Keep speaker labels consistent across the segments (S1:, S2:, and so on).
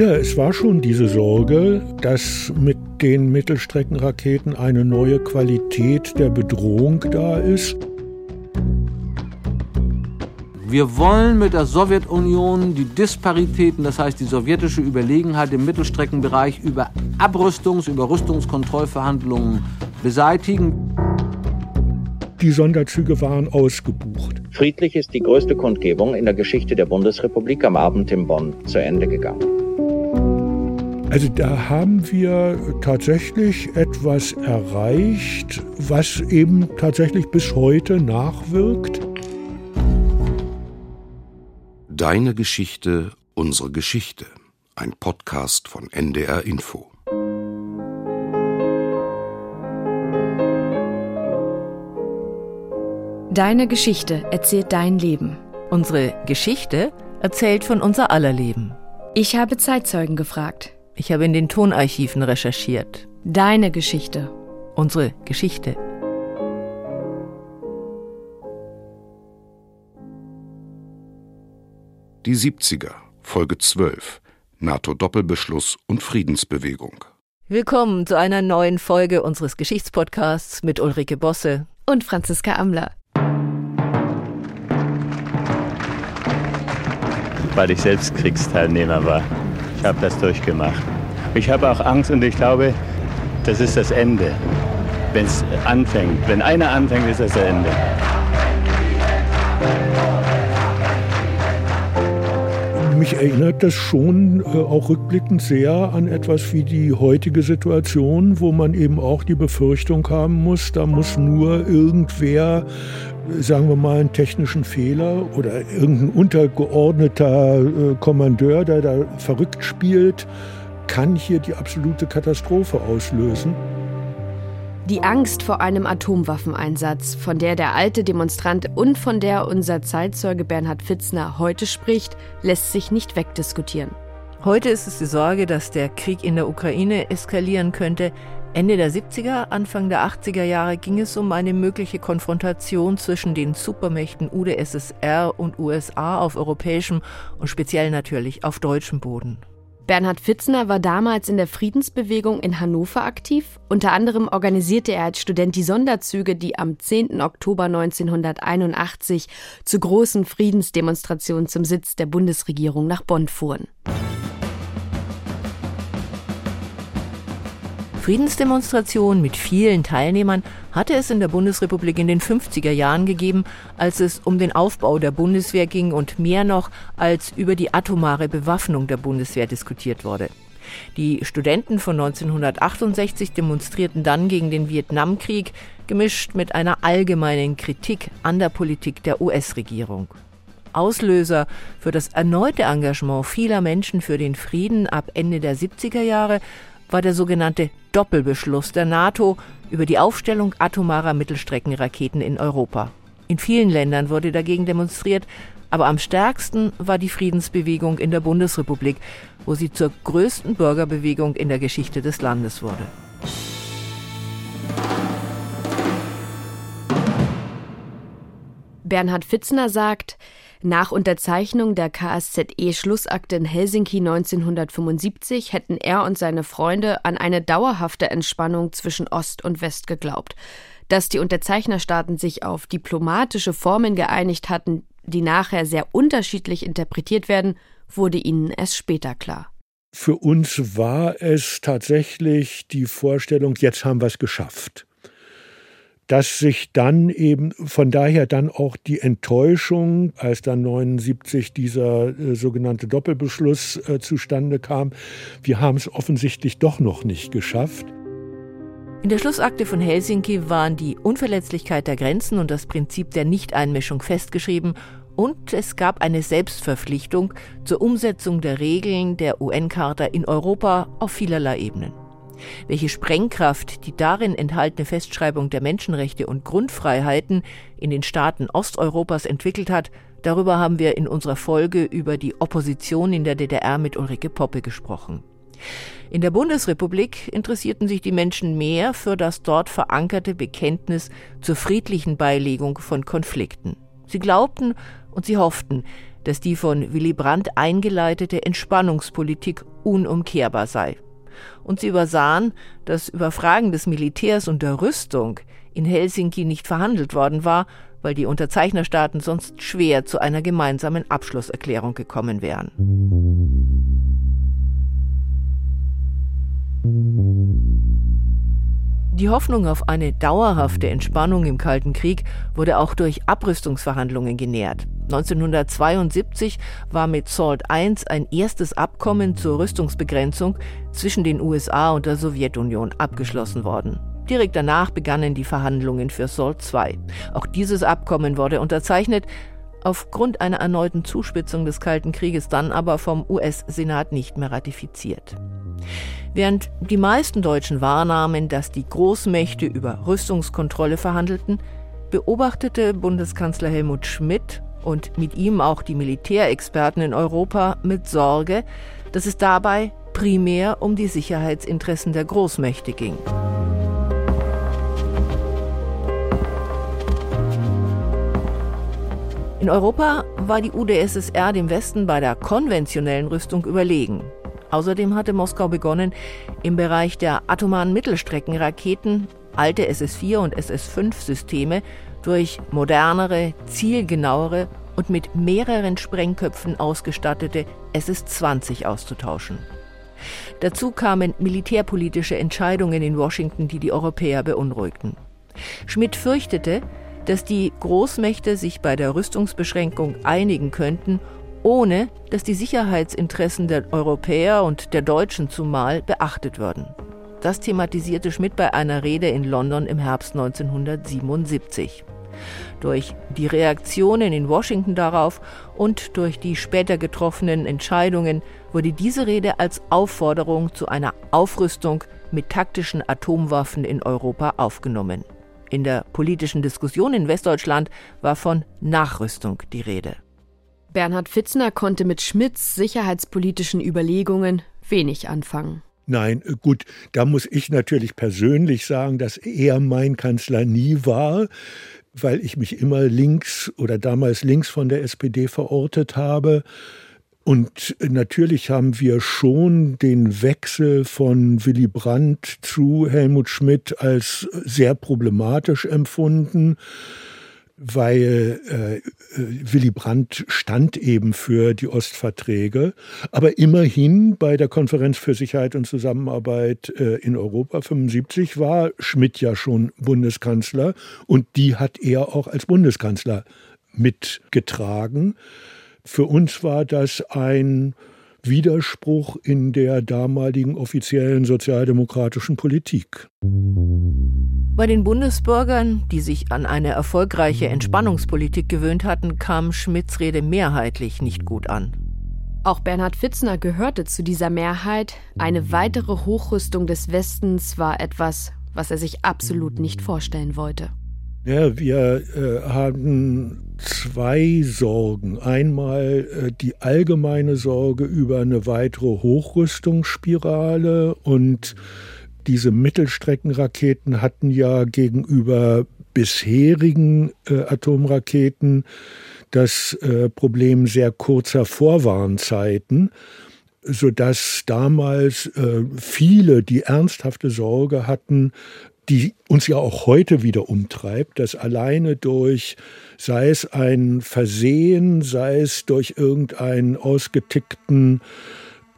S1: Ja, es war schon diese Sorge, dass mit den Mittelstreckenraketen eine neue Qualität der Bedrohung da ist.
S2: Wir wollen mit der Sowjetunion die Disparitäten, das heißt die sowjetische Überlegenheit im Mittelstreckenbereich über Abrüstungs-, über Rüstungskontrollverhandlungen beseitigen.
S1: Die Sonderzüge waren ausgebucht.
S3: Friedlich ist die größte Kundgebung in der Geschichte der Bundesrepublik am Abend in Bonn zu Ende gegangen.
S1: Also da haben wir tatsächlich etwas erreicht, was eben tatsächlich bis heute nachwirkt.
S4: Deine Geschichte, unsere Geschichte. Ein Podcast von NDR Info.
S5: Deine Geschichte erzählt dein Leben.
S6: Unsere Geschichte erzählt von unser aller Leben.
S5: Ich habe Zeitzeugen gefragt.
S6: Ich habe in den Tonarchiven recherchiert.
S5: Deine Geschichte.
S6: Unsere Geschichte.
S4: Die 70er, Folge 12. NATO-Doppelbeschluss und Friedensbewegung.
S6: Willkommen zu einer neuen Folge unseres Geschichtspodcasts mit Ulrike Bosse
S5: und Franziska Amler.
S7: Weil ich selbst Kriegsteilnehmer war. Ich habe das durchgemacht. Ich habe auch Angst und ich glaube, das ist das Ende. Wenn es anfängt, wenn einer anfängt, ist das das Ende.
S1: mich erinnert das schon äh, auch rückblickend sehr an etwas wie die heutige Situation, wo man eben auch die Befürchtung haben muss, da muss nur irgendwer sagen wir mal, einen technischen Fehler oder irgendein untergeordneter äh, Kommandeur, der da verrückt spielt, kann hier die absolute Katastrophe auslösen.
S5: Die Angst vor einem Atomwaffeneinsatz, von der der alte Demonstrant und von der unser Zeitzeuge Bernhard Fitzner heute spricht, lässt sich nicht wegdiskutieren.
S6: Heute ist es die Sorge, dass der Krieg in der Ukraine eskalieren könnte. Ende der 70er, Anfang der 80er Jahre ging es um eine mögliche Konfrontation zwischen den Supermächten UdSSR und USA auf europäischem und speziell natürlich auf deutschem Boden.
S5: Bernhard Fitzner war damals in der Friedensbewegung in Hannover aktiv. Unter anderem organisierte er als Student die Sonderzüge, die am 10. Oktober 1981 zu großen Friedensdemonstrationen zum Sitz der Bundesregierung nach Bonn fuhren.
S6: Friedensdemonstrationen mit vielen Teilnehmern hatte es in der Bundesrepublik in den 50er Jahren gegeben, als es um den Aufbau der Bundeswehr ging und mehr noch als über die atomare Bewaffnung der Bundeswehr diskutiert wurde. Die Studenten von 1968 demonstrierten dann gegen den Vietnamkrieg, gemischt mit einer allgemeinen Kritik an der Politik der US-Regierung. Auslöser für das erneute Engagement vieler Menschen für den Frieden ab Ende der 70er Jahre war der sogenannte Doppelbeschluss der NATO über die Aufstellung atomarer Mittelstreckenraketen in Europa. In vielen Ländern wurde dagegen demonstriert, aber am stärksten war die Friedensbewegung in der Bundesrepublik, wo sie zur größten Bürgerbewegung in der Geschichte des Landes wurde.
S5: Bernhard Fitzner sagt, nach Unterzeichnung der KSZE-Schlussakte in Helsinki 1975 hätten er und seine Freunde an eine dauerhafte Entspannung zwischen Ost und West geglaubt. Dass die Unterzeichnerstaaten sich auf diplomatische Formen geeinigt hatten, die nachher sehr unterschiedlich interpretiert werden, wurde ihnen erst später klar.
S1: Für uns war es tatsächlich die Vorstellung, jetzt haben wir es geschafft dass sich dann eben von daher dann auch die Enttäuschung, als dann 79 dieser äh, sogenannte Doppelbeschluss äh, zustande kam, wir haben es offensichtlich doch noch nicht geschafft.
S6: In der Schlussakte von Helsinki waren die Unverletzlichkeit der Grenzen und das Prinzip der Nichteinmischung festgeschrieben und es gab eine Selbstverpflichtung zur Umsetzung der Regeln der UN-Charta in Europa auf vielerlei Ebenen. Welche Sprengkraft die darin enthaltene Festschreibung der Menschenrechte und Grundfreiheiten in den Staaten Osteuropas entwickelt hat, darüber haben wir in unserer Folge über die Opposition in der DDR mit Ulrike Poppe gesprochen. In der Bundesrepublik interessierten sich die Menschen mehr für das dort verankerte Bekenntnis zur friedlichen Beilegung von Konflikten. Sie glaubten und sie hofften, dass die von Willy Brandt eingeleitete Entspannungspolitik unumkehrbar sei. Und sie übersahen, dass über Fragen des Militärs und der Rüstung in Helsinki nicht verhandelt worden war, weil die Unterzeichnerstaaten sonst schwer zu einer gemeinsamen Abschlusserklärung gekommen wären. Die Hoffnung auf eine dauerhafte Entspannung im Kalten Krieg wurde auch durch Abrüstungsverhandlungen genährt. 1972 war mit SALT I ein erstes Abkommen zur Rüstungsbegrenzung zwischen den USA und der Sowjetunion abgeschlossen worden. Direkt danach begannen die Verhandlungen für SALT II. Auch dieses Abkommen wurde unterzeichnet, aufgrund einer erneuten Zuspitzung des Kalten Krieges dann aber vom US-Senat nicht mehr ratifiziert. Während die meisten Deutschen wahrnahmen, dass die Großmächte über Rüstungskontrolle verhandelten, beobachtete Bundeskanzler Helmut Schmidt und mit ihm auch die Militärexperten in Europa mit Sorge, dass es dabei primär um die Sicherheitsinteressen der Großmächte ging. In Europa war die UdSSR dem Westen bei der konventionellen Rüstung überlegen. Außerdem hatte Moskau begonnen, im Bereich der atomaren Mittelstreckenraketen alte SS-4 und SS-5-Systeme durch modernere, zielgenauere und mit mehreren Sprengköpfen ausgestattete SS-20 auszutauschen. Dazu kamen militärpolitische Entscheidungen in Washington, die die Europäer beunruhigten. Schmidt fürchtete, dass die Großmächte sich bei der Rüstungsbeschränkung einigen könnten, ohne dass die Sicherheitsinteressen der Europäer und der Deutschen zumal beachtet würden. Das thematisierte Schmidt bei einer Rede in London im Herbst 1977. Durch die Reaktionen in Washington darauf und durch die später getroffenen Entscheidungen wurde diese Rede als Aufforderung zu einer Aufrüstung mit taktischen Atomwaffen in Europa aufgenommen. In der politischen Diskussion in Westdeutschland war von Nachrüstung die Rede.
S5: Bernhard Fitzner konnte mit Schmidts sicherheitspolitischen Überlegungen wenig anfangen.
S1: Nein, gut, da muss ich natürlich persönlich sagen, dass er mein Kanzler nie war, weil ich mich immer links oder damals links von der SPD verortet habe. Und natürlich haben wir schon den Wechsel von Willy Brandt zu Helmut Schmidt als sehr problematisch empfunden, weil äh, äh, Willy Brandt stand eben für die Ostverträge. Aber immerhin bei der Konferenz für Sicherheit und Zusammenarbeit äh, in Europa 75 war Schmidt ja schon Bundeskanzler und die hat er auch als Bundeskanzler mitgetragen. Für uns war das ein Widerspruch in der damaligen offiziellen sozialdemokratischen Politik.
S6: Bei den Bundesbürgern, die sich an eine erfolgreiche Entspannungspolitik gewöhnt hatten, kam Schmidts Rede mehrheitlich nicht gut an.
S5: Auch Bernhard Fitzner gehörte zu dieser Mehrheit. Eine weitere Hochrüstung des Westens war etwas, was er sich absolut nicht vorstellen wollte.
S1: Ja, wir äh, haben zwei Sorgen. Einmal äh, die allgemeine Sorge über eine weitere Hochrüstungsspirale und diese Mittelstreckenraketen hatten ja gegenüber bisherigen äh, Atomraketen das äh, Problem sehr kurzer Vorwarnzeiten sodass damals äh, viele die ernsthafte Sorge hatten, die uns ja auch heute wieder umtreibt, dass alleine durch, sei es ein Versehen, sei es durch irgendeinen ausgetickten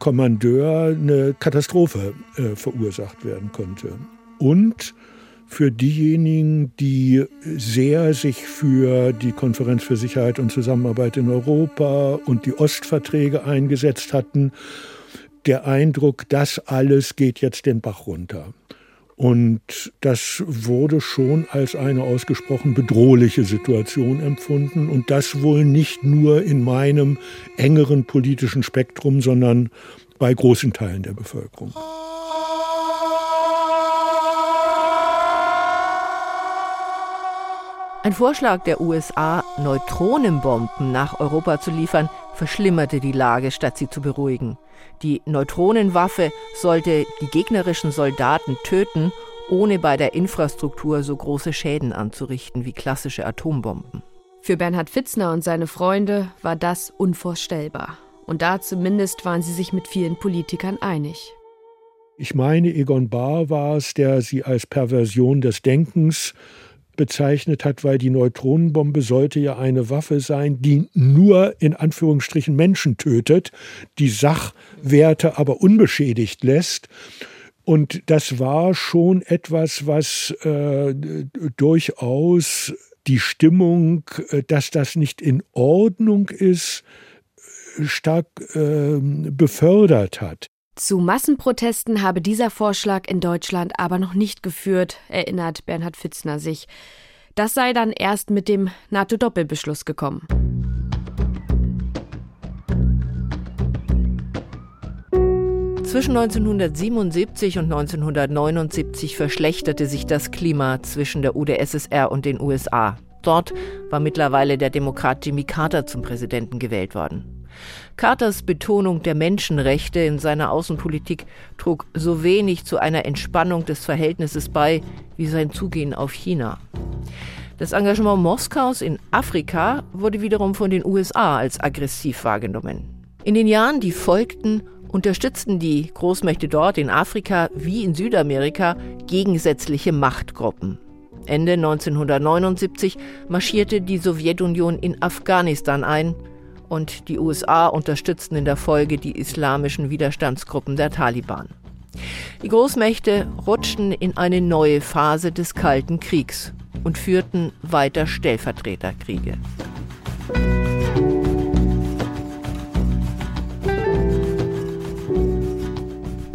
S1: Kommandeur, eine Katastrophe äh, verursacht werden könnte. Und für diejenigen, die sehr sich für die Konferenz für Sicherheit und Zusammenarbeit in Europa und die Ostverträge eingesetzt hatten, der Eindruck, das alles geht jetzt den Bach runter. Und das wurde schon als eine ausgesprochen bedrohliche Situation empfunden. Und das wohl nicht nur in meinem engeren politischen Spektrum, sondern bei großen Teilen der Bevölkerung.
S6: Ein Vorschlag der USA, Neutronenbomben nach Europa zu liefern, verschlimmerte die Lage, statt sie zu beruhigen. Die Neutronenwaffe sollte die gegnerischen Soldaten töten, ohne bei der Infrastruktur so große Schäden anzurichten wie klassische Atombomben.
S5: Für Bernhard Fitzner und seine Freunde war das unvorstellbar. Und da zumindest waren sie sich mit vielen Politikern einig.
S1: Ich meine, Egon Bahr war es, der sie als Perversion des Denkens bezeichnet hat, weil die Neutronenbombe sollte ja eine Waffe sein, die nur in Anführungsstrichen Menschen tötet, die Sachwerte aber unbeschädigt lässt. Und das war schon etwas, was äh, durchaus die Stimmung, äh, dass das nicht in Ordnung ist, stark äh, befördert hat.
S5: Zu Massenprotesten habe dieser Vorschlag in Deutschland aber noch nicht geführt, erinnert Bernhard Fitzner sich. Das sei dann erst mit dem NATO-Doppelbeschluss gekommen.
S6: Zwischen 1977 und 1979 verschlechterte sich das Klima zwischen der UdSSR und den USA. Dort war mittlerweile der Demokrat Jimmy Carter zum Präsidenten gewählt worden. Carters Betonung der Menschenrechte in seiner Außenpolitik trug so wenig zu einer Entspannung des Verhältnisses bei wie sein Zugehen auf China. Das Engagement Moskaus in Afrika wurde wiederum von den USA als aggressiv wahrgenommen. In den Jahren, die folgten, unterstützten die Großmächte dort in Afrika wie in Südamerika gegensätzliche Machtgruppen. Ende 1979 marschierte die Sowjetunion in Afghanistan ein, und die USA unterstützten in der Folge die islamischen Widerstandsgruppen der Taliban. Die Großmächte rutschten in eine neue Phase des Kalten Kriegs und führten weiter Stellvertreterkriege.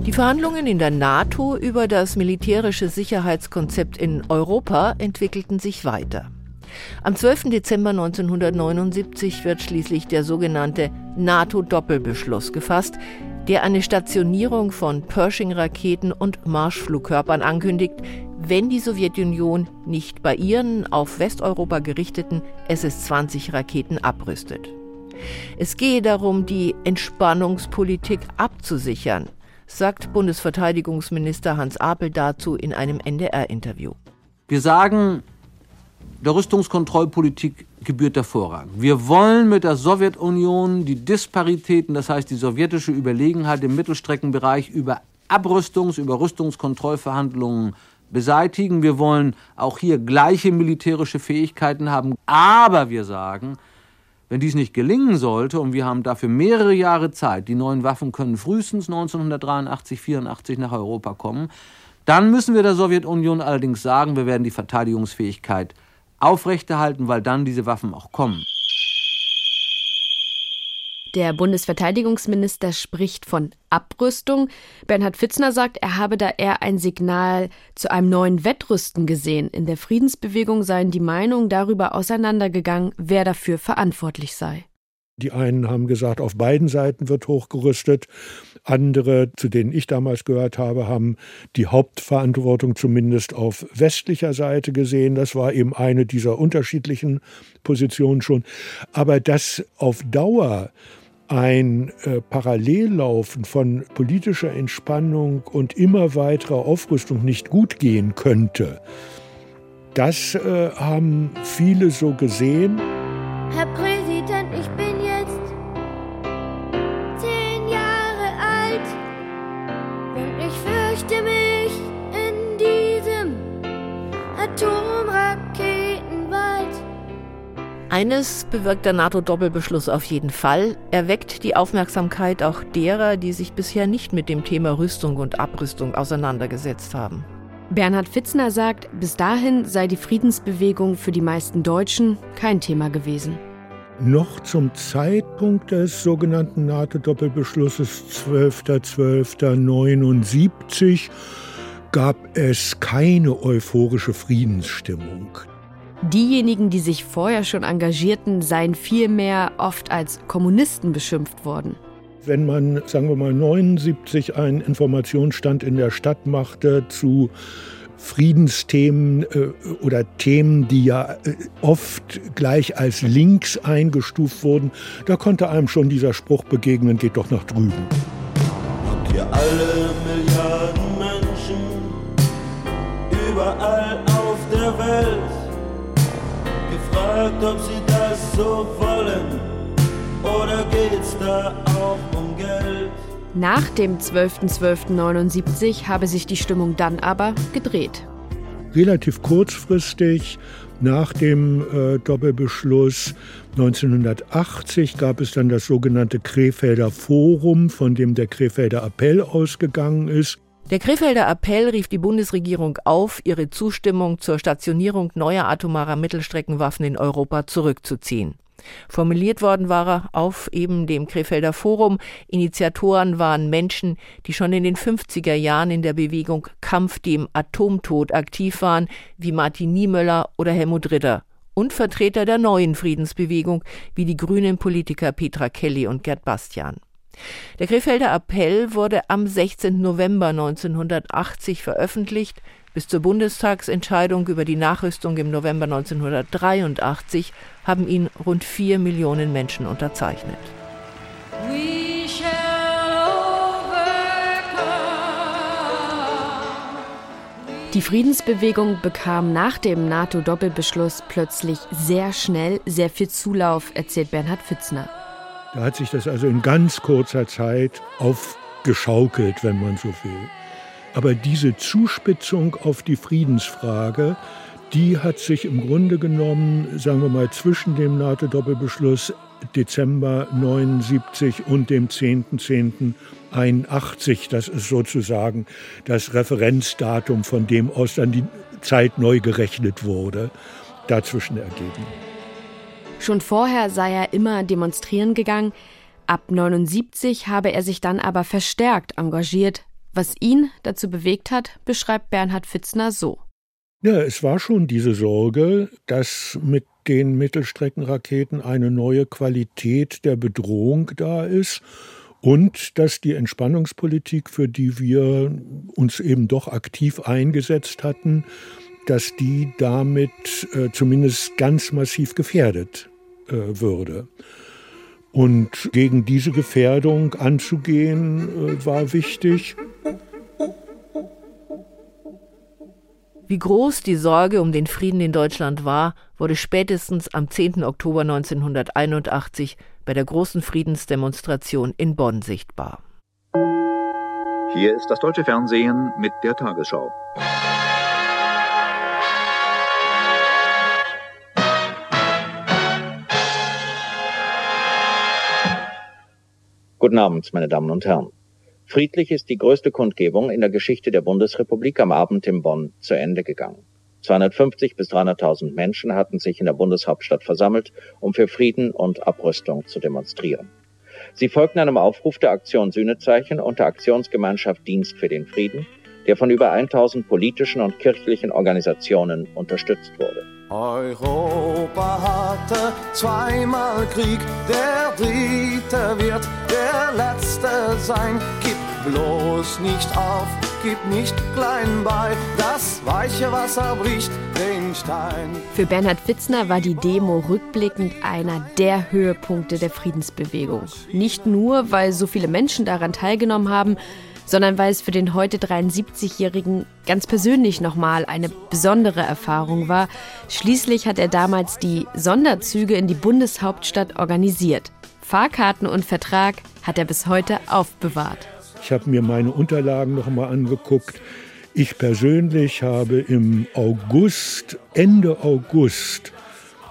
S6: Die Verhandlungen in der NATO über das militärische Sicherheitskonzept in Europa entwickelten sich weiter. Am 12. Dezember 1979 wird schließlich der sogenannte NATO-Doppelbeschluss gefasst, der eine Stationierung von Pershing-Raketen und Marschflugkörpern ankündigt, wenn die Sowjetunion nicht bei ihren auf Westeuropa gerichteten SS-20-Raketen abrüstet. Es gehe darum, die Entspannungspolitik abzusichern, sagt Bundesverteidigungsminister Hans Apel dazu in einem NDR-Interview.
S2: Wir sagen, der Rüstungskontrollpolitik gebührt der Vorrang. Wir wollen mit der Sowjetunion die Disparitäten, das heißt die sowjetische Überlegenheit im Mittelstreckenbereich über Abrüstungs-, über Rüstungskontrollverhandlungen beseitigen. Wir wollen auch hier gleiche militärische Fähigkeiten haben. Aber wir sagen, wenn dies nicht gelingen sollte, und wir haben dafür mehrere Jahre Zeit, die neuen Waffen können frühestens 1983, 84 nach Europa kommen, dann müssen wir der Sowjetunion allerdings sagen, wir werden die Verteidigungsfähigkeit aufrechterhalten, weil dann diese Waffen auch kommen.
S5: Der Bundesverteidigungsminister spricht von Abrüstung. Bernhard Fitzner sagt, er habe da eher ein Signal zu einem neuen Wettrüsten gesehen. In der Friedensbewegung seien die Meinungen darüber auseinandergegangen, wer dafür verantwortlich sei.
S1: Die einen haben gesagt, auf beiden Seiten wird hochgerüstet. Andere, zu denen ich damals gehört habe, haben die Hauptverantwortung zumindest auf westlicher Seite gesehen. Das war eben eine dieser unterschiedlichen Positionen schon. Aber dass auf Dauer ein äh, Parallellaufen von politischer Entspannung und immer weiterer Aufrüstung nicht gut gehen könnte, das äh, haben viele so gesehen.
S8: Herr Präsident,
S6: Eines bewirkt der NATO-Doppelbeschluss auf jeden Fall. Er weckt die Aufmerksamkeit auch derer, die sich bisher nicht mit dem Thema Rüstung und Abrüstung auseinandergesetzt haben.
S5: Bernhard Fitzner sagt, bis dahin sei die Friedensbewegung für die meisten Deutschen kein Thema gewesen.
S1: Noch zum Zeitpunkt des sogenannten NATO-Doppelbeschlusses 12.12.79 gab es keine euphorische Friedensstimmung.
S5: Diejenigen, die sich vorher schon engagierten, seien vielmehr oft als Kommunisten beschimpft worden.
S1: Wenn man, sagen wir mal, 79 einen Informationsstand in der Stadt machte zu Friedensthemen äh, oder Themen, die ja äh, oft gleich als links eingestuft wurden, da konnte einem schon dieser Spruch begegnen, geht doch nach drüben.
S9: Habt ihr alle Milliarden überall auf der Welt gefragt, ob sie da so wollen? Oder geht's da auch um Geld?
S5: Nach dem 12.12.79 habe sich die Stimmung dann aber gedreht.
S1: Relativ kurzfristig nach dem äh, Doppelbeschluss 1980 gab es dann das sogenannte Krefelder Forum, von dem der Krefelder Appell ausgegangen ist.
S6: Der Krefelder Appell rief die Bundesregierung auf, ihre Zustimmung zur Stationierung neuer atomarer Mittelstreckenwaffen in Europa zurückzuziehen. Formuliert worden war er auf eben dem Krefelder Forum. Initiatoren waren Menschen, die schon in den 50er Jahren in der Bewegung Kampf dem Atomtod aktiv waren, wie Martin Niemöller oder Helmut Ritter. Und Vertreter der neuen Friedensbewegung, wie die grünen Politiker Petra Kelly und Gerd Bastian. Der Krefelder Appell wurde am 16. November 1980 veröffentlicht. Bis zur Bundestagsentscheidung über die Nachrüstung im November 1983 haben ihn rund vier Millionen Menschen unterzeichnet.
S5: Die Friedensbewegung bekam nach dem NATO-Doppelbeschluss plötzlich sehr schnell sehr viel Zulauf, erzählt Bernhard Pfitzner.
S1: Da hat sich das also in ganz kurzer Zeit aufgeschaukelt, wenn man so will. Aber diese Zuspitzung auf die Friedensfrage, die hat sich im Grunde genommen, sagen wir mal, zwischen dem NATO-Doppelbeschluss Dezember 79 und dem 10.10.81, das ist sozusagen das Referenzdatum, von dem aus dann die Zeit neu gerechnet wurde, dazwischen ergeben.
S5: Schon vorher sei er immer demonstrieren gegangen. Ab 79 habe er sich dann aber verstärkt engagiert. Was ihn dazu bewegt hat, beschreibt Bernhard Fitzner so.
S1: Ja, es war schon diese Sorge, dass mit den Mittelstreckenraketen eine neue Qualität der Bedrohung da ist und dass die Entspannungspolitik, für die wir uns eben doch aktiv eingesetzt hatten, dass die damit äh, zumindest ganz massiv gefährdet äh, würde. Und gegen diese Gefährdung anzugehen, äh, war wichtig.
S6: Wie groß die Sorge um den Frieden in Deutschland war, wurde spätestens am 10. Oktober 1981 bei der großen Friedensdemonstration in Bonn sichtbar.
S10: Hier ist das deutsche Fernsehen mit der Tagesschau.
S3: Guten Abend, meine Damen und Herren. Friedlich ist die größte Kundgebung in der Geschichte der Bundesrepublik am Abend in Bonn zu Ende gegangen. 250 bis 300.000 Menschen hatten sich in der Bundeshauptstadt versammelt, um für Frieden und Abrüstung zu demonstrieren. Sie folgten einem Aufruf der Aktion Sühnezeichen und der Aktionsgemeinschaft Dienst für den Frieden, der von über 1000 politischen und kirchlichen Organisationen unterstützt wurde.
S11: Europa hatte zweimal Krieg, der dritte wird der letzte sein. Gib bloß nicht auf, gib nicht klein bei, das weiche Wasser bricht den Stein.
S5: Für Bernhard Fitzner war die Demo rückblickend einer der Höhepunkte der Friedensbewegung. Nicht nur, weil so viele Menschen daran teilgenommen haben, sondern weil es für den heute 73-Jährigen ganz persönlich nochmal eine besondere Erfahrung war. Schließlich hat er damals die Sonderzüge in die Bundeshauptstadt organisiert. Fahrkarten und Vertrag hat er bis heute aufbewahrt.
S1: Ich habe mir meine Unterlagen noch mal angeguckt. Ich persönlich habe im August, Ende August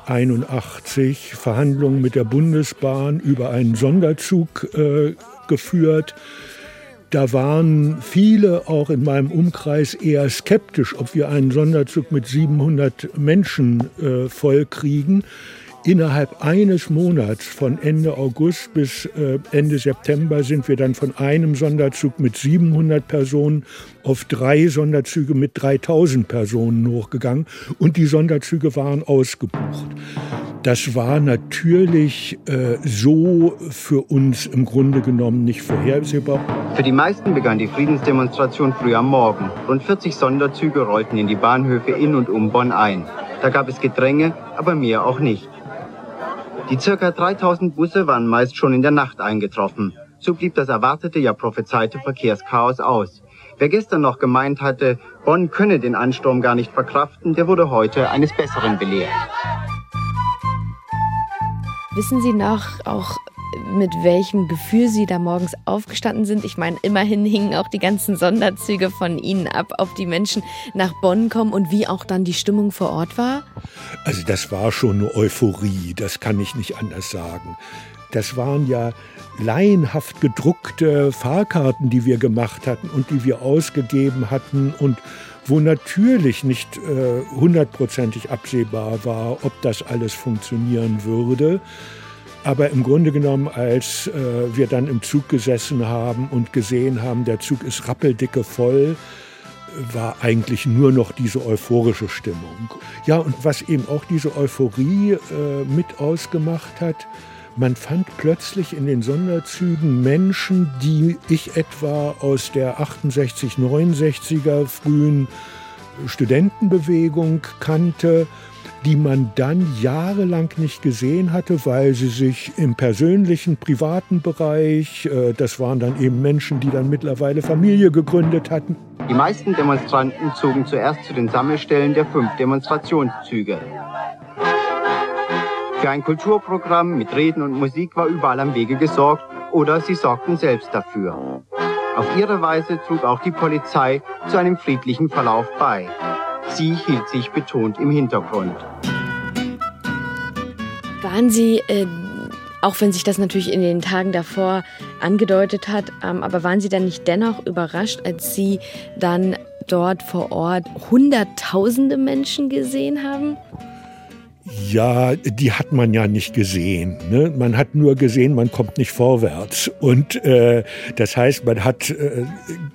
S1: 81 Verhandlungen mit der Bundesbahn über einen Sonderzug äh, geführt. Da waren viele auch in meinem Umkreis eher skeptisch, ob wir einen Sonderzug mit 700 Menschen äh, voll kriegen. Innerhalb eines Monats, von Ende August bis äh, Ende September, sind wir dann von einem Sonderzug mit 700 Personen auf drei Sonderzüge mit 3000 Personen hochgegangen. Und die Sonderzüge waren ausgebucht. Das war natürlich äh, so für uns im Grunde genommen nicht vorhersehbar.
S12: Für die meisten begann die Friedensdemonstration früh am Morgen. Rund 40 Sonderzüge rollten in die Bahnhöfe in und um Bonn ein. Da gab es Gedränge, aber mehr auch nicht. Die circa 3000 Busse waren meist schon in der Nacht eingetroffen. So blieb das erwartete, ja prophezeite Verkehrschaos aus. Wer gestern noch gemeint hatte, Bonn könne den Ansturm gar nicht verkraften, der wurde heute eines Besseren belehrt.
S5: Wissen Sie noch auch, mit welchem Gefühl Sie da morgens aufgestanden sind? Ich meine, immerhin hingen auch die ganzen Sonderzüge von Ihnen ab, ob die Menschen nach Bonn kommen und wie auch dann die Stimmung vor Ort war?
S1: Also das war schon eine Euphorie, das kann ich nicht anders sagen. Das waren ja laienhaft gedruckte Fahrkarten, die wir gemacht hatten und die wir ausgegeben hatten und wo natürlich nicht äh, hundertprozentig absehbar war, ob das alles funktionieren würde. Aber im Grunde genommen, als äh, wir dann im Zug gesessen haben und gesehen haben, der Zug ist rappeldicke voll, war eigentlich nur noch diese euphorische Stimmung. Ja, und was eben auch diese Euphorie äh, mit ausgemacht hat, man fand plötzlich in den Sonderzügen Menschen, die ich etwa aus der 68, 69er frühen Studentenbewegung kannte, die man dann jahrelang nicht gesehen hatte, weil sie sich im persönlichen, privaten Bereich, äh, das waren dann eben Menschen, die dann mittlerweile Familie gegründet hatten.
S12: Die meisten Demonstranten zogen zuerst zu den Sammelstellen der fünf Demonstrationszüge. Für ein Kulturprogramm mit Reden und Musik war überall am Wege gesorgt oder sie sorgten selbst dafür. Auf ihre Weise trug auch die Polizei zu einem friedlichen Verlauf bei. Sie hielt sich betont im Hintergrund.
S5: Waren Sie, äh, auch wenn sich das natürlich in den Tagen davor angedeutet hat, ähm, aber waren Sie dann nicht dennoch überrascht, als Sie dann dort vor Ort Hunderttausende Menschen gesehen haben?
S1: Ja, die hat man ja nicht gesehen. Ne? Man hat nur gesehen, man kommt nicht vorwärts. Und äh, das heißt, man hat äh,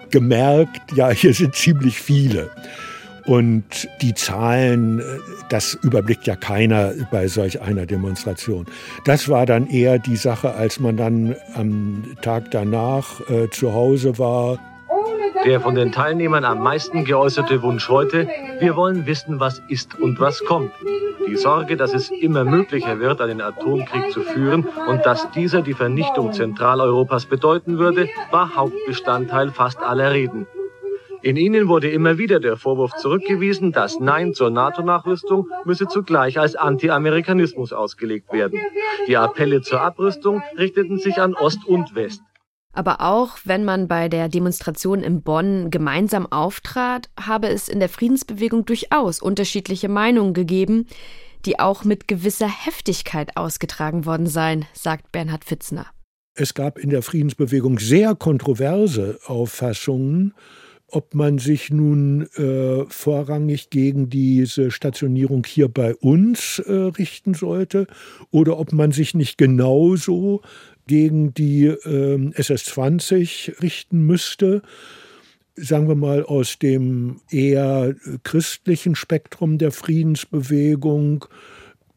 S1: gemerkt, ja, hier sind ziemlich viele. Und die Zahlen, äh, das überblickt ja keiner bei solch einer Demonstration. Das war dann eher die Sache, als man dann am Tag danach äh, zu Hause war
S13: der von den Teilnehmern am meisten geäußerte Wunsch heute, wir wollen wissen, was ist und was kommt. Die Sorge, dass es immer möglicher wird, einen Atomkrieg zu führen und dass dieser die Vernichtung Zentraleuropas bedeuten würde, war Hauptbestandteil fast aller Reden. In ihnen wurde immer wieder der Vorwurf zurückgewiesen, das Nein zur NATO-Nachrüstung müsse zugleich als Anti-Amerikanismus ausgelegt werden. Die Appelle zur Abrüstung richteten sich an Ost und West.
S5: Aber auch wenn man bei der Demonstration in Bonn gemeinsam auftrat, habe es in der Friedensbewegung durchaus unterschiedliche Meinungen gegeben, die auch mit gewisser Heftigkeit ausgetragen worden seien, sagt Bernhard Fitzner.
S1: Es gab in der Friedensbewegung sehr kontroverse Auffassungen, ob man sich nun äh, vorrangig gegen diese Stationierung hier bei uns äh, richten sollte oder ob man sich nicht genauso gegen die äh, SS-20 richten müsste, sagen wir mal aus dem eher christlichen Spektrum der Friedensbewegung,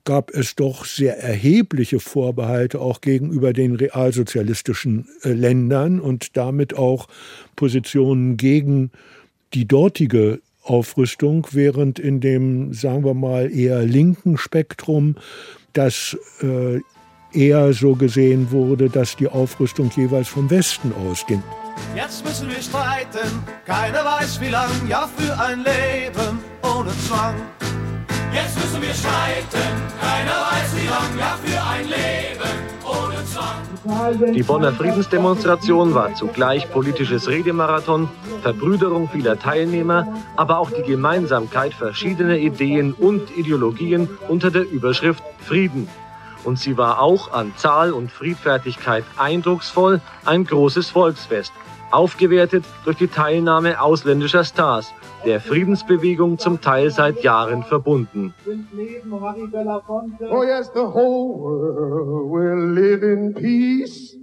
S1: gab es doch sehr erhebliche Vorbehalte auch gegenüber den realsozialistischen äh, Ländern und damit auch Positionen gegen die dortige Aufrüstung, während in dem, sagen wir mal, eher linken Spektrum das äh, eher so gesehen wurde, dass die Aufrüstung jeweils vom Westen ausging.
S11: Jetzt müssen wir streiten, keiner weiß wie lang, ja für ein Leben ohne Zwang.
S9: Jetzt müssen wir streiten, keiner weiß wie lang, ja für ein Leben ohne Zwang.
S13: Die Bonner Friedensdemonstration war zugleich politisches Redemarathon, Verbrüderung vieler Teilnehmer, aber auch die Gemeinsamkeit verschiedener Ideen und Ideologien unter der Überschrift Frieden und sie war auch an Zahl und Friedfertigkeit eindrucksvoll ein großes Volksfest, aufgewertet durch die Teilnahme ausländischer Stars, der Friedensbewegung zum Teil seit Jahren verbunden. Oh yes, the whole world will live in peace.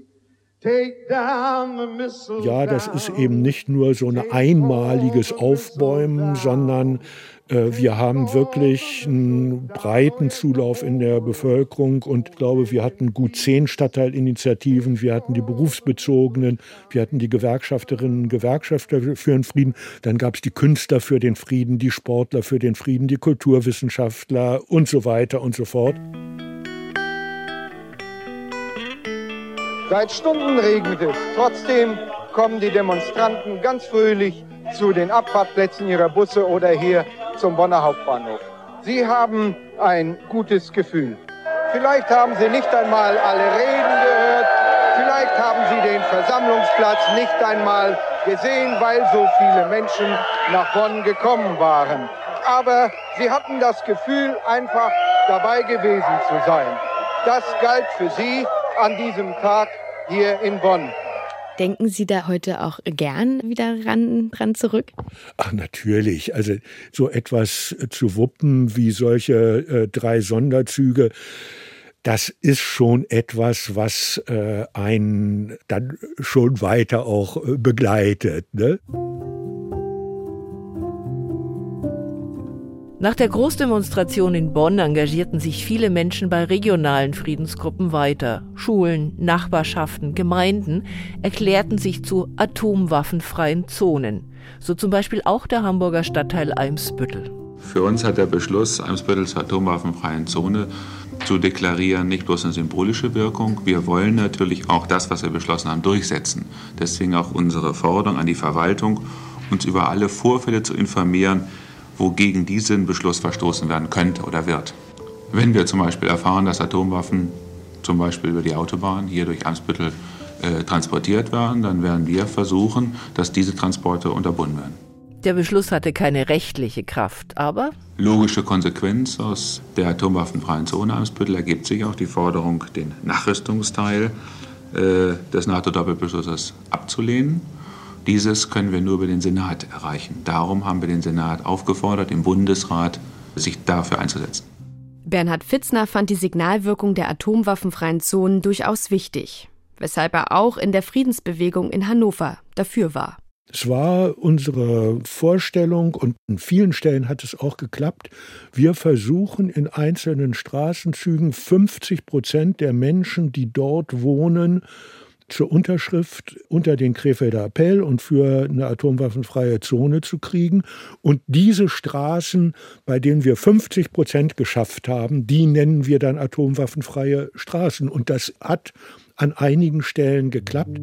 S1: Ja, das ist eben nicht nur so ein einmaliges Aufbäumen, sondern äh, wir haben wirklich einen breiten Zulauf in der Bevölkerung und ich glaube, wir hatten gut zehn Stadtteilinitiativen, wir hatten die berufsbezogenen, wir hatten die Gewerkschafterinnen und Gewerkschafter für den Frieden, dann gab es die Künstler für den Frieden, die Sportler für den Frieden, die Kulturwissenschaftler und so weiter und so fort.
S14: Seit Stunden regnet es. Trotzdem kommen die Demonstranten ganz fröhlich zu den Abfahrtplätzen ihrer Busse oder hier zum Bonner Hauptbahnhof. Sie haben ein gutes Gefühl. Vielleicht haben Sie nicht einmal alle Reden gehört. Vielleicht haben Sie den Versammlungsplatz nicht einmal gesehen, weil so viele Menschen nach Bonn gekommen waren. Aber Sie hatten das Gefühl, einfach dabei gewesen zu sein. Das galt für Sie an diesem Tag hier in Bonn.
S5: Denken Sie da heute auch gern wieder ran, dran zurück?
S1: Ach, natürlich. Also so etwas zu wuppen wie solche äh, drei Sonderzüge, das ist schon etwas, was äh, einen dann schon weiter auch äh, begleitet. Ne?
S6: Nach der Großdemonstration in Bonn engagierten sich viele Menschen bei regionalen Friedensgruppen weiter. Schulen, Nachbarschaften, Gemeinden erklärten sich zu atomwaffenfreien Zonen. So zum Beispiel auch der Hamburger Stadtteil Eimsbüttel.
S15: Für uns hat der Beschluss, Eimsbüttel zur atomwaffenfreien Zone zu deklarieren, nicht bloß eine symbolische Wirkung. Wir wollen natürlich auch das, was wir beschlossen haben, durchsetzen. Deswegen auch unsere Forderung an die Verwaltung, uns über alle Vorfälle zu informieren, wogegen diesen Beschluss verstoßen werden könnte oder wird. Wenn wir zum Beispiel erfahren, dass Atomwaffen zum Beispiel über die Autobahn hier durch Eimsbüttel äh, transportiert werden, dann werden wir versuchen, dass diese Transporte unterbunden werden.
S6: Der Beschluss hatte keine rechtliche Kraft, aber
S15: logische Konsequenz aus der atomwaffenfreien Zone Eimsbüttel ergibt sich auch die Forderung, den Nachrüstungsteil äh, des NATO-Doppelbeschlusses abzulehnen. Dieses können wir nur über den Senat erreichen. Darum haben wir den Senat aufgefordert, im Bundesrat sich dafür einzusetzen.
S5: Bernhard Fitzner fand die Signalwirkung der atomwaffenfreien Zonen durchaus wichtig, weshalb er auch in der Friedensbewegung in Hannover dafür war.
S1: Es war unsere Vorstellung und an vielen Stellen hat es auch geklappt. Wir versuchen in einzelnen Straßenzügen 50 Prozent der Menschen, die dort wohnen, zur Unterschrift unter den Krefelder Appell und für eine atomwaffenfreie Zone zu kriegen. Und diese Straßen, bei denen wir 50 Prozent geschafft haben, die nennen wir dann atomwaffenfreie Straßen. Und das hat an einigen Stellen geklappt.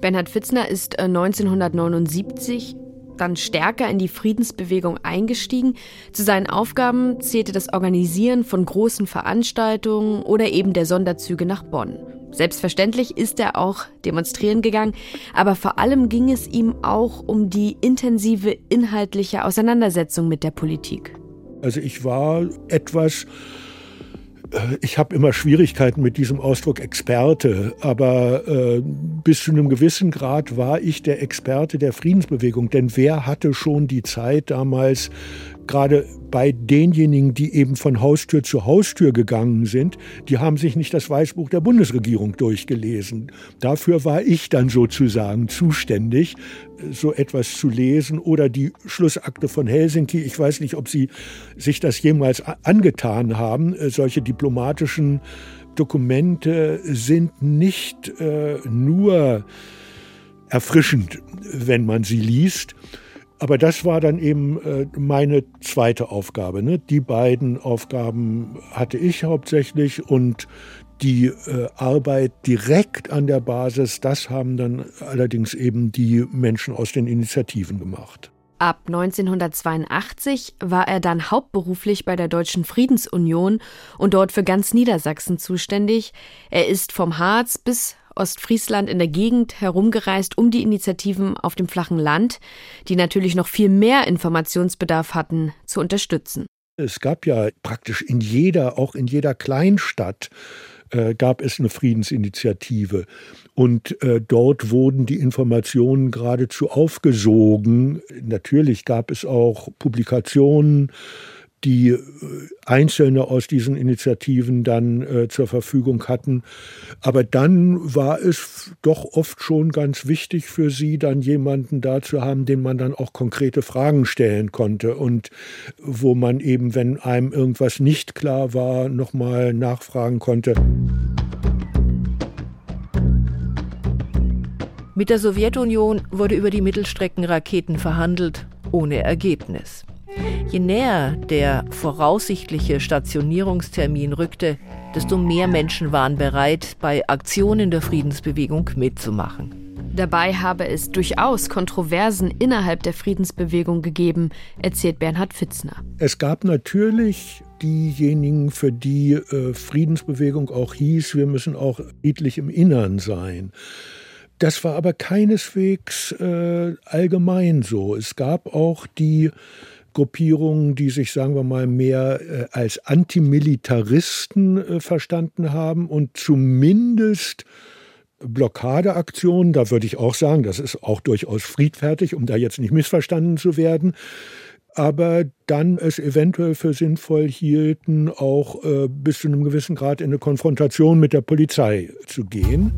S5: Bernhard Fitzner ist 1979 äh, dann stärker in die Friedensbewegung eingestiegen. Zu seinen Aufgaben zählte das Organisieren von großen Veranstaltungen oder eben der Sonderzüge nach Bonn. Selbstverständlich ist er auch demonstrieren gegangen, aber vor allem ging es ihm auch um die intensive inhaltliche Auseinandersetzung mit der Politik.
S1: Also ich war etwas ich habe immer Schwierigkeiten mit diesem Ausdruck Experte, aber äh, bis zu einem gewissen Grad war ich der Experte der Friedensbewegung. Denn wer hatte schon die Zeit damals, gerade bei denjenigen, die eben von Haustür zu Haustür gegangen sind, die haben sich nicht das Weißbuch der Bundesregierung durchgelesen. Dafür war ich dann sozusagen zuständig, so etwas zu lesen oder die Schlussakte von Helsinki. Ich weiß nicht, ob Sie sich das jemals angetan haben. Äh, solche diplomatischen Dokumente sind nicht äh, nur erfrischend, wenn man sie liest, aber das war dann eben äh, meine zweite Aufgabe. Ne? Die beiden Aufgaben hatte ich hauptsächlich und die äh, Arbeit direkt an der Basis, das haben dann allerdings eben die Menschen aus den Initiativen gemacht.
S5: Ab 1982 war er dann hauptberuflich bei der Deutschen Friedensunion und dort für ganz Niedersachsen zuständig. Er ist vom Harz bis Ostfriesland in der Gegend herumgereist, um die Initiativen auf dem flachen Land, die natürlich noch viel mehr Informationsbedarf hatten, zu unterstützen.
S1: Es gab ja praktisch in jeder, auch in jeder Kleinstadt, äh, gab es eine Friedensinitiative. Und äh, dort wurden die Informationen geradezu aufgesogen. Natürlich gab es auch Publikationen, die äh, Einzelne aus diesen Initiativen dann äh, zur Verfügung hatten. Aber dann war es doch oft schon ganz wichtig für sie, dann jemanden da zu haben, den man dann auch konkrete Fragen stellen konnte und wo man eben, wenn einem irgendwas nicht klar war, nochmal nachfragen konnte.
S6: Mit der Sowjetunion wurde über die Mittelstreckenraketen verhandelt, ohne Ergebnis. Je näher der voraussichtliche Stationierungstermin rückte, desto mehr Menschen waren bereit, bei Aktionen der Friedensbewegung mitzumachen.
S5: Dabei habe es durchaus Kontroversen innerhalb der Friedensbewegung gegeben, erzählt Bernhard Fitzner.
S1: Es gab natürlich diejenigen, für die äh, Friedensbewegung auch hieß, wir müssen auch friedlich im Innern sein. Das war aber keineswegs äh, allgemein so. Es gab auch die Gruppierungen, die sich, sagen wir mal, mehr äh, als Antimilitaristen äh, verstanden haben und zumindest Blockadeaktionen, da würde ich auch sagen, das ist auch durchaus friedfertig, um da jetzt nicht missverstanden zu werden, aber dann es eventuell für sinnvoll hielten, auch äh, bis zu einem gewissen Grad in eine Konfrontation mit der Polizei zu gehen.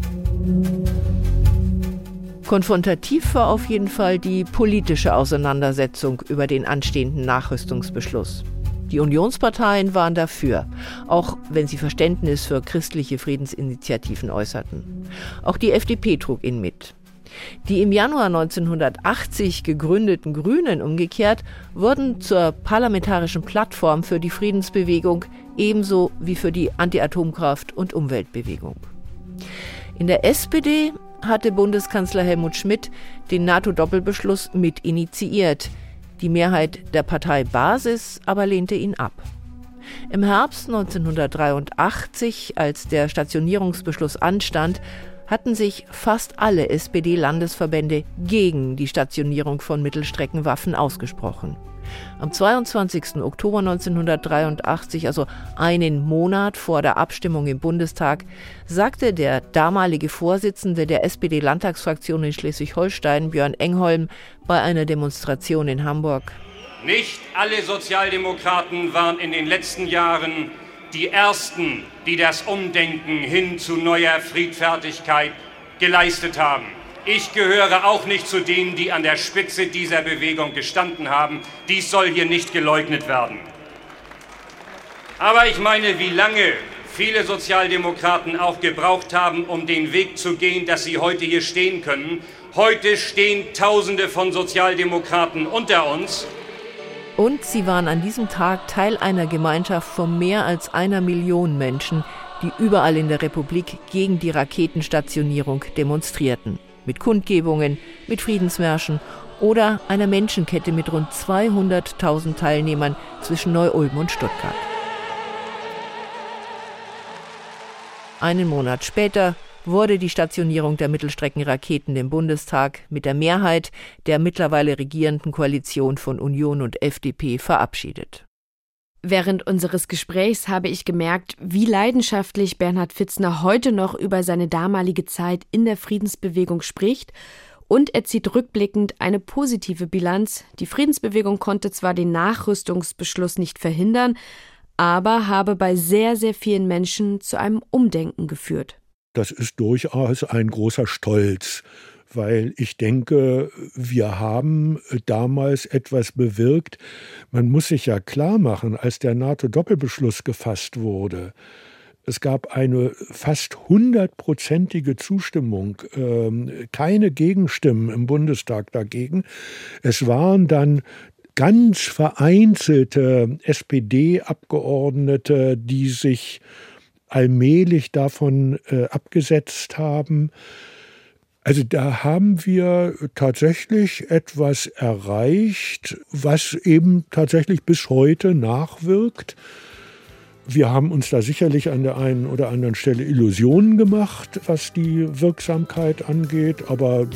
S6: Konfrontativ war auf jeden Fall die politische Auseinandersetzung über den anstehenden Nachrüstungsbeschluss. Die Unionsparteien waren dafür, auch wenn sie Verständnis für christliche Friedensinitiativen äußerten. Auch die FDP trug ihn mit. Die im Januar 1980 gegründeten Grünen umgekehrt wurden zur parlamentarischen Plattform für die Friedensbewegung ebenso wie für die Anti-Atomkraft- und Umweltbewegung. In der SPD hatte Bundeskanzler Helmut Schmidt den NATO-Doppelbeschluss mit initiiert. Die Mehrheit der Partei Basis aber lehnte ihn ab. Im Herbst 1983, als der Stationierungsbeschluss anstand, hatten sich fast alle SPD-Landesverbände gegen die Stationierung von Mittelstreckenwaffen ausgesprochen. Am 22. Oktober 1983, also einen Monat vor der Abstimmung im Bundestag, sagte der damalige Vorsitzende der SPD-Landtagsfraktion in Schleswig-Holstein, Björn Engholm, bei einer Demonstration in Hamburg.
S16: Nicht alle Sozialdemokraten waren in den letzten Jahren die Ersten, die das Umdenken hin zu neuer Friedfertigkeit geleistet haben. Ich gehöre auch nicht zu denen, die an der Spitze dieser Bewegung gestanden haben. Dies soll hier nicht geleugnet werden. Aber ich meine, wie lange viele Sozialdemokraten auch gebraucht haben, um den Weg zu gehen, dass sie heute hier stehen können. Heute stehen Tausende von Sozialdemokraten unter uns.
S6: Und sie waren an diesem Tag Teil einer Gemeinschaft von mehr als einer Million Menschen, die überall in der Republik gegen die Raketenstationierung demonstrierten mit Kundgebungen, mit Friedensmärschen oder einer Menschenkette mit rund 200.000 Teilnehmern zwischen Neu-Ulm und Stuttgart. Einen Monat später wurde die Stationierung der Mittelstreckenraketen im Bundestag mit der Mehrheit der mittlerweile regierenden Koalition von Union und FDP verabschiedet.
S5: Während unseres Gesprächs habe ich gemerkt, wie leidenschaftlich Bernhard Fitzner heute noch über seine damalige Zeit in der Friedensbewegung spricht und er zieht rückblickend eine positive Bilanz. Die Friedensbewegung konnte zwar den Nachrüstungsbeschluss nicht verhindern, aber habe bei sehr, sehr vielen Menschen zu einem Umdenken geführt.
S1: Das ist durchaus ein großer Stolz weil ich denke, wir haben damals etwas bewirkt. Man muss sich ja klar machen, als der NATO-Doppelbeschluss gefasst wurde, es gab eine fast hundertprozentige Zustimmung, ähm, keine Gegenstimmen im Bundestag dagegen. Es waren dann ganz vereinzelte SPD-Abgeordnete, die sich allmählich davon äh, abgesetzt haben. Also da haben wir tatsächlich etwas erreicht, was eben tatsächlich bis heute nachwirkt. Wir haben uns da sicherlich an der einen oder anderen Stelle Illusionen gemacht, was die Wirksamkeit angeht, aber äh,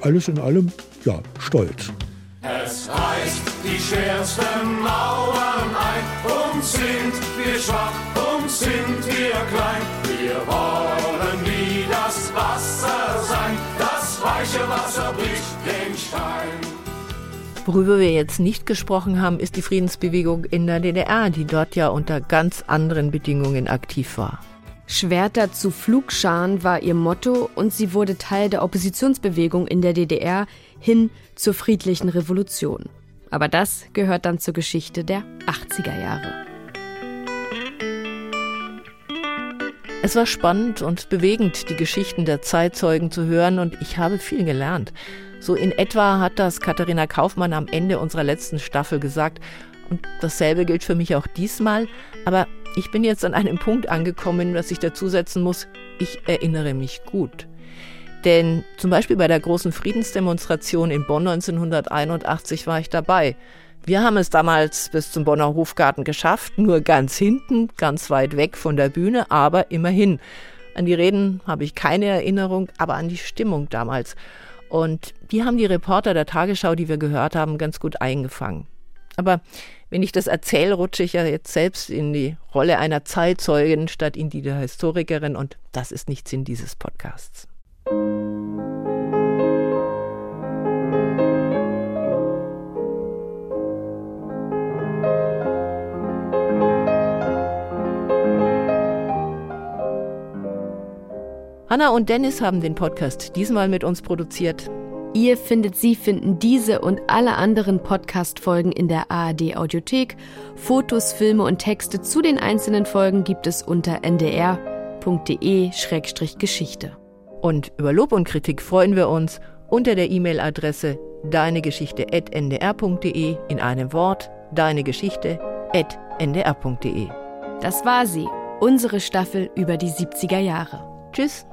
S1: alles in allem, ja, stolz.
S9: Es reißt die ein und sind wir schwach und sind wir klein. Wir wollen wie das Wasser sein, das weiche Wasser bricht den Stein.
S6: Worüber wir jetzt nicht gesprochen haben, ist die Friedensbewegung in der DDR, die dort ja unter ganz anderen Bedingungen aktiv war.
S5: Schwerter zu Flugscharen war ihr Motto und sie wurde Teil der Oppositionsbewegung in der DDR hin zur friedlichen Revolution. Aber das gehört dann zur Geschichte der 80er Jahre.
S6: Es war spannend und bewegend, die Geschichten der Zeitzeugen zu hören und ich habe viel gelernt. So in etwa hat das Katharina Kaufmann am Ende unserer letzten Staffel gesagt. Und dasselbe gilt für mich auch diesmal. Aber ich bin jetzt an einem Punkt angekommen, dass ich dazusetzen muss, ich erinnere mich gut. Denn zum Beispiel bei der großen Friedensdemonstration in Bonn 1981 war ich dabei. Wir haben es damals bis zum Bonner Hofgarten geschafft, nur ganz hinten, ganz weit weg von der Bühne, aber immerhin. An die Reden habe ich keine Erinnerung, aber an die Stimmung damals. Und die haben die Reporter der Tagesschau, die wir gehört haben, ganz gut eingefangen. Aber wenn ich das erzähle, rutsche ich ja jetzt selbst in die Rolle einer Zeitzeugin statt in die der Historikerin und das ist nicht Sinn dieses Podcasts. Hanna und Dennis haben den Podcast diesmal mit uns produziert.
S5: Ihr findet Sie finden diese und alle anderen Podcast-Folgen in der ARD Audiothek. Fotos, Filme und Texte zu den einzelnen Folgen gibt es unter ndr.de-geschichte.
S6: Und über Lob und Kritik freuen wir uns unter der E-Mail-Adresse deinegeschichte.ndr.de in einem Wort deinegeschichte.ndr.de.
S5: Das war sie, unsere Staffel über die 70er Jahre.
S6: Tschüss.